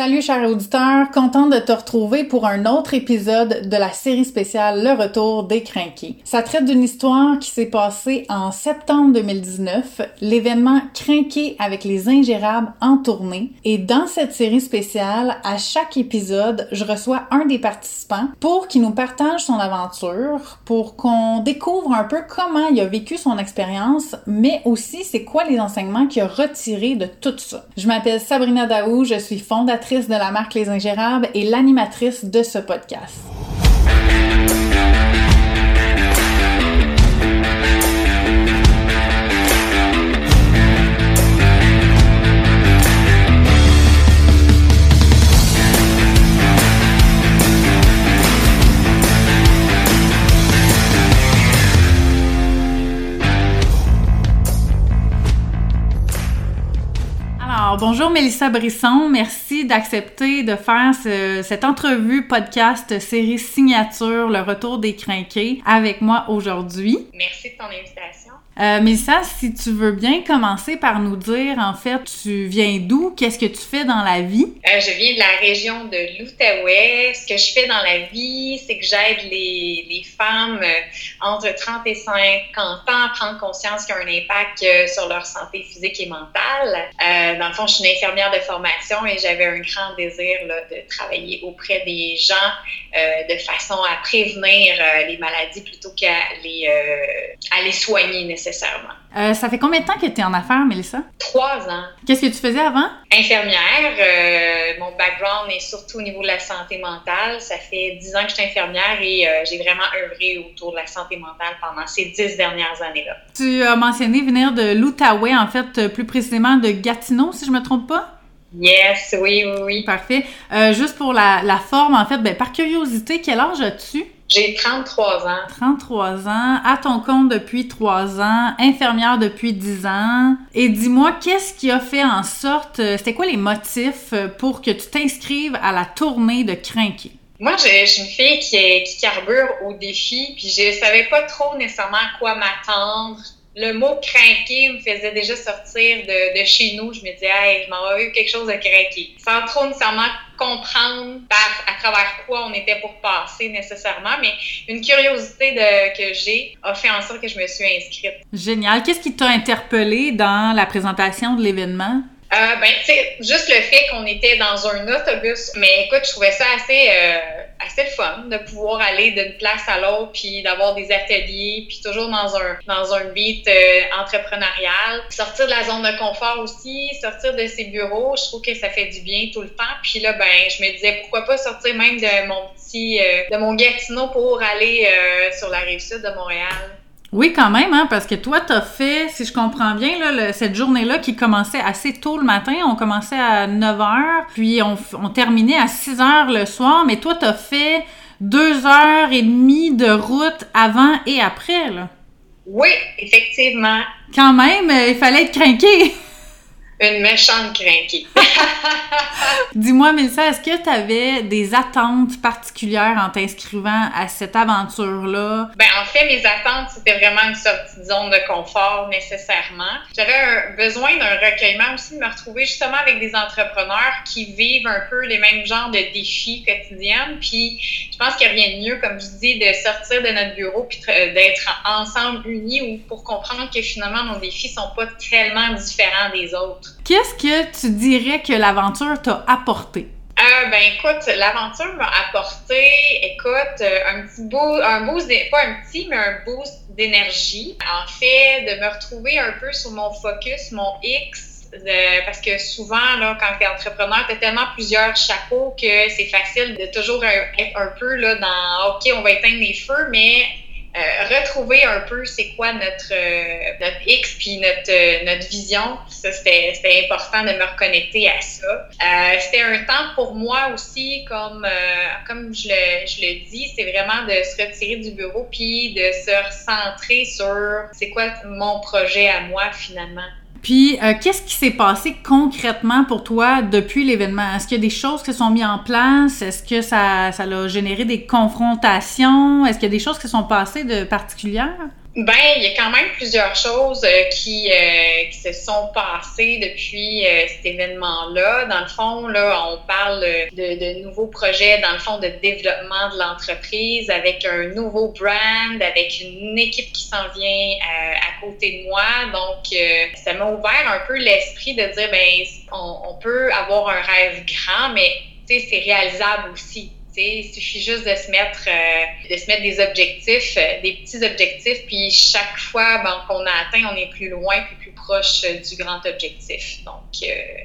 Salut chers auditeurs, contente de te retrouver pour un autre épisode de la série spéciale Le Retour des Crinqués. Ça traite d'une histoire qui s'est passée en septembre 2019, l'événement Crinqué avec les ingérables en tournée. Et dans cette série spéciale, à chaque épisode, je reçois un des participants pour qu'il nous partage son aventure, pour qu'on découvre un peu comment il a vécu son expérience, mais aussi c'est quoi les enseignements qu'il a retirés de tout ça. Je m'appelle Sabrina Daou, je suis fondatrice de la marque Les Ingérables et l'animatrice de ce podcast. Bonjour Mélissa Brisson, merci d'accepter de faire ce- cette entrevue podcast série signature Le Retour des Crinqués avec moi aujourd'hui. Merci de ton invitation. Euh, si tu veux bien commencer par nous dire en fait tu viens d'où, qu'est-ce que tu fais dans la vie? Euh, je viens de la région de l'Outaouais. Ce que je fais dans la vie, c'est que j'aide les, femmes euh, entre 30 et 50 ans à prendre conscience qu'il y a un impact euh, sur leur santé physique et mentale. Euh, dans le fond, je suis une infirmière de formation et j'avais un grand désir de travailler auprès des gens de façon à prévenir les maladies plutôt qu'à les soigner nécessairement. Euh, ça fait combien de temps que tu es en affaires, Mélissa? Trois ans. Qu'est-ce que tu faisais avant? infirmière. euh, mon background est surtout au niveau de la santé mentale. Ça fait dix ans que je suis infirmière et euh, j'ai vraiment œuvré autour de la santé mentale pendant ces dix dernières années-là. Tu as mentionné venir de l'Outaouais, en fait, plus précisément de Gatineau, si je me trompe pas? Yes, oui, oui, oui. Parfait. Juste pour la, la forme, en fait, ben, par curiosité, quel âge as-tu? J'ai 33 ans. 33 ans, à ton compte depuis 3 ans, infirmière depuis 10 ans. Et dis-moi, qu'est-ce qui a fait en sorte, euh, c'était quoi les motifs pour que tu t'inscrives à la tournée de Crinqué? Moi, je, je suis une fille qui, est- qui carbure au défi, puis je savais pas trop nécessairement à quoi m'attendre. Le mot craquer me faisait déjà sortir de, de chez nous. Je me disais, hey, je m'en vais vivre quelque chose de craquer. Sans trop nécessairement comprendre à, à travers quoi on était pour passer nécessairement, mais une curiosité que j'ai a fait en sorte que je me suis inscrite. Génial. Qu'est-ce qui t'a interpellé dans la présentation de l'événement? Euh, ben, tu sais, juste le fait qu'on était dans un autobus. Mais écoute, je trouvais ça assez, euh, assez le fun de pouvoir aller d'une place à l'autre, puis d'avoir des ateliers, puis toujours dans un, dans un beat euh, entrepreneurial. Sortir de la zone de confort aussi, sortir de ses bureaux, je trouve que ça fait du bien tout le temps. Puis là, ben, je me disais, pourquoi pas sortir même de mon petit, euh, de mon Gatineau pour aller euh, sur la rive sud de Montréal. Oui, quand même, hein, parce que toi, t'as fait, si je comprends bien, là, le- cette journée-là qui commençait assez tôt le matin, on commençait à 9 h, puis on, terminait à 6 h le soir, mais toi, t'as fait deux heures et demie de route avant et après, là. Oui, effectivement, Quand même, euh, il fallait être craqué. une méchante crinquée. Dis-moi, Mélissa, est-ce que t'avais des attentes particulières en t'inscrivant à cette aventure-là? Ben, en fait, mes attentes, c'était vraiment une sortie de zone de confort nécessairement. J'avais besoin d'un recueillement aussi, de me retrouver justement avec des entrepreneurs qui vivent un peu les mêmes genres de défis quotidiens. Puis, je pense qu'il n'y a rien de mieux, comme je dis, de sortir de notre bureau puis d'être ensemble unis ou pour comprendre que finalement, nos défis sont pas tellement différents des autres. Qu'est-ce que tu dirais que l'aventure t'a apporté? Euh, ben écoute, l'aventure m'a apporté, écoute, euh, un petit boost, un boost, pas un petit, mais un boost d'énergie. En fait, de me retrouver un peu sur mon focus, mon X, de- parce que souvent, là, quand tu es entrepreneur, tu as tellement plusieurs chapeaux que c'est facile de toujours être un peu là, dans OK, on va éteindre les feux, mais euh, retrouver un peu c'est quoi notre, euh, notre X puis notre, euh, notre vision. Ça, c'était important de me reconnecter à ça. Euh, c'était un temps pour moi aussi, comme, euh, comme je le, je le dis, c'est vraiment de se retirer du bureau puis de se recentrer sur c'est quoi mon projet à moi finalement. Puis, euh, qu'est-ce qui s'est passé concrètement pour toi depuis l'événement? Est-ce qu'il y a des choses qui sont mises en place? Est-ce que ça, ça a généré des confrontations? Est-ce qu'il y a des choses qui sont passées de particulières? Ben, il y a quand même plusieurs choses euh, qui, euh, qui se sont passées depuis euh, cet événement-là. Dans le fond, là, on parle de, de, nouveaux projets, dans le fond, de développement de l'entreprise avec un nouveau brand, avec une équipe qui s'en vient à côté de moi. Donc, ça m'a ouvert un peu l'esprit de dire, ben, on, on peut avoir un rêve grand, mais c'est réalisable aussi. Il suffit juste de se mettre, euh, de se mettre des objectifs, euh, des petits objectifs, puis chaque fois ben, qu'on a atteint, on est plus loin, puis plus proche euh, du grand objectif. Donc,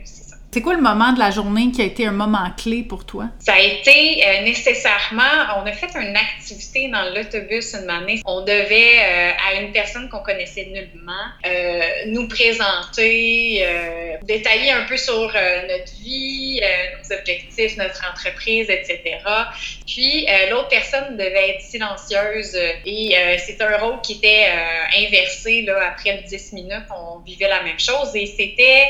c'est c'est quoi le moment de la journée qui a été un moment clé pour toi? Ça a été euh, nécessairement, on a fait une activité dans l'autobus une année. On devait, euh, à une personne qu'on connaissait nullement, euh, nous présenter, détailler un peu sur notre vie, nos objectifs, notre entreprise, etc. Puis l'autre personne devait être silencieuse et c'est un rôle qui était inversé. Là, après 10 minutes, on vivait la même chose et c'était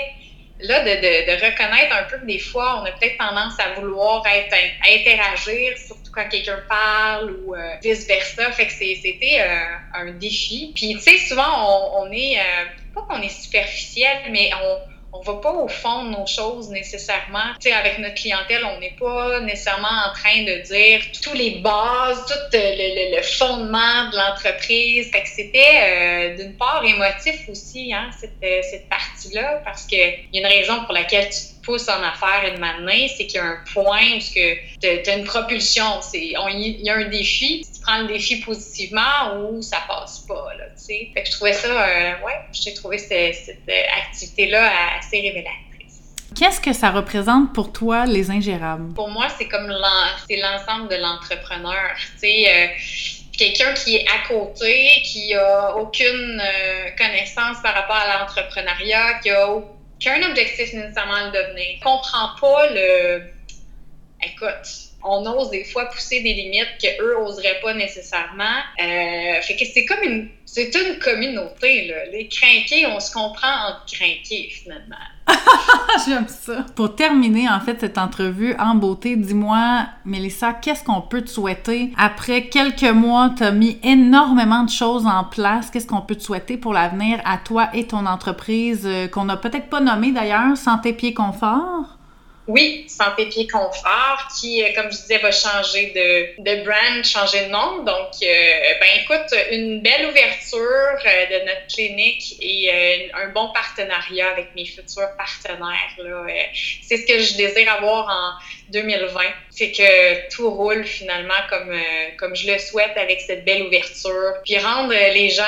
là, de, reconnaître un peu que des fois, on a peut-être tendance à vouloir être, interagir, surtout quand quelqu'un parle ou euh, vice-versa. Fait que c'était euh, un défi. Puis, tu sais, souvent, on, est, euh, pas qu'on est superficiel, mais on on va pas au fond de nos choses nécessairement. Tu sais, avec notre clientèle, on n'est pas nécessairement en train de dire tous les bases, tout le, fondement de l'entreprise. Fait que c'était euh, d'une part émotif aussi, hein, cette, euh, cette partie-là, parce qu'il y a une raison pour laquelle tu te pousses en affaires une main, c'est qu'il y a un point où tu as une propulsion. Il y a un défi, prendre le défi positivement ou ça passe pas, là, tu sais. Fait que je trouvais ça, euh, ouais, j'ai trouvé cette, cette activité-là assez révélatrice. Qu'est-ce que ça représente pour toi, les ingérables? Pour moi, c'est comme l'ensemble de l'entrepreneur, tu sais. Euh, quelqu'un qui est à côté, qui a aucune euh, connaissance par rapport à l'entrepreneuriat, qui a aucun objectif nécessairement à le devenir, comprend pas le... Écoute, on ose des fois pousser des limites qu'eux oseraient pas nécessairement. Euh, fait que c'est comme une, c'est une communauté, là. Les crinqués, on se comprend entre crinqués, finalement. J'aime ça. Pour terminer, en fait, cette entrevue en beauté, dis-moi, Mélissa, qu'est-ce qu'on peut te souhaiter? Après quelques mois, tu as mis énormément de choses en place. Qu'est-ce qu'on peut te souhaiter pour l'avenir à toi et ton entreprise, euh, qu'on n'a peut-être pas nommé d'ailleurs, Santé Pied Confort? Oui, Santé Pied Confort, qui, euh, comme je disais, va changer de, de brand, changer de nom. Donc, euh, ben écoute, une belle ouverture euh, de notre clinique et un bon partenariat avec mes futurs partenaires. Là. c'est ce que je désire avoir en 2020. C'est que tout roule finalement comme, comme je le souhaite avec cette belle ouverture. Puis rendre les gens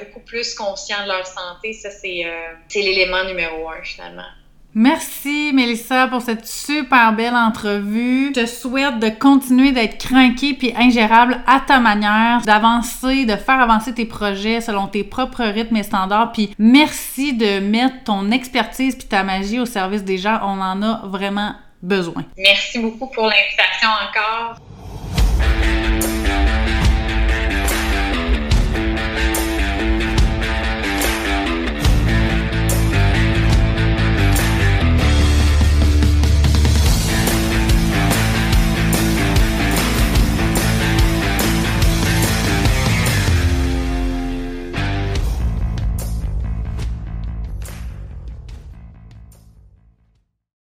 beaucoup plus conscients de leur santé, ça, c'est, c'est l'élément numéro un finalement. Merci Mélissa pour cette super belle entrevue. Je te souhaite de continuer d'être craqué puis ingérable à ta manière, d'avancer, de faire avancer tes projets selon tes propres rythmes et standards. Puis merci de mettre ton expertise puis ta magie au service des gens. On en a vraiment besoin. Merci beaucoup pour l'invitation encore.